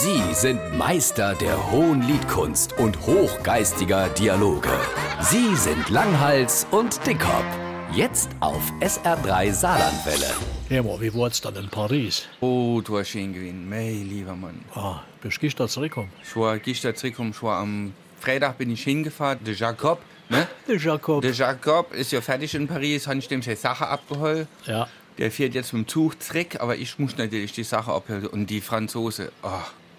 Sie sind Meister der hohen Liedkunst und hochgeistiger Dialoge. Sie sind Langhals und Dickhop. Jetzt auf SR3 Saarlandwelle. Ja, mal, wie war's dann in Paris? Oh, du hast schön gewesen. Mei, lieber Mann. Ah, bist du gestern zurückgekommen? Ich war gestern zurückgekommen, ich war am Freitag bin ich hingefahren, der Jacob, ne? Der Jakob. Der Jacob ist ja fertig in Paris, habe ich dem seine Sache abgeholt. Ja. Der fährt jetzt mit dem Zug zurück, aber ich muss natürlich die Sache abholen. Und die Franzose, oh,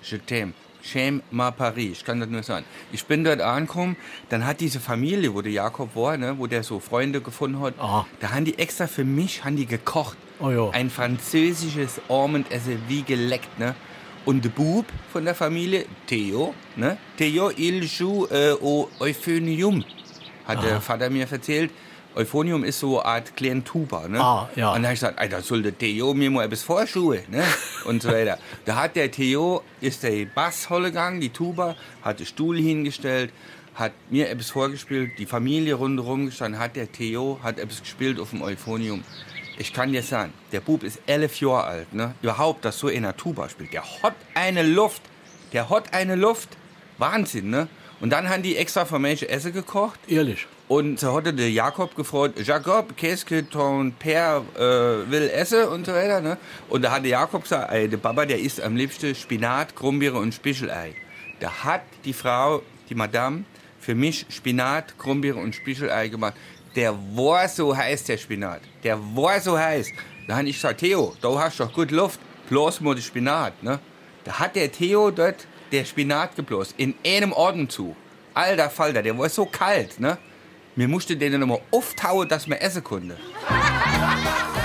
je t'aime. Shame ma Paris, ich kann das nur sagen. Ich bin dort angekommen, dann hat diese Familie, wo der Jakob war, ne, wo der so Freunde gefunden hat, Aha. da haben die extra für mich haben die gekocht. Oh ja. Ein französisches Abendessen wie geleckt, ne? Und der Bub von der Familie, Theo, ne? Theo, il joue äh, au Euphonium, hat der Vater mir erzählt. Euphonium ist so eine Art kleine Tuba, ne? Ah, ja. Und dann habe ich gesagt, Alter, soll der Theo mir mal etwas vorschuhe, ne? Und so weiter. Da hat der Theo, ist der Bassholle gegangen, die Tuba, hat den Stuhl hingestellt, hat mir etwas vorgespielt, die Familie rundherum gestanden, hat der Theo, hat etwas gespielt auf dem Euphonium. Ich kann dir sagen, der Bub ist elf Jahre alt, ne? Überhaupt, dass so in der Tuba spielt. Der hat eine Luft. Der hat eine Luft. Wahnsinn, ne? Und dann haben die extra für Menschen Essen gekocht. Ehrlich. Und so hatte der Jakob gefragt, Jakob, qu'est-ce que ton père äh, will essen und so weiter. Ne? Und da hat der Jakob gesagt, ey, der Papa, der isst am liebsten Spinat, Krummbeere und Spichelei. Da hat die Frau, die Madame, für mich Spinat, Krummbeere und Spichelei gemacht. Der war so heiß, der Spinat. Der war so heiß. Da habe ich gesagt, Theo, du hast doch gut Luft, bloß mal den Spinat. Ne? Da hat der Theo dort der Spinat geblost, in einem Atemzug. Alter Falter, der war so kalt, ne? Mir musste den nochmal auftauen, dass man essen konnte.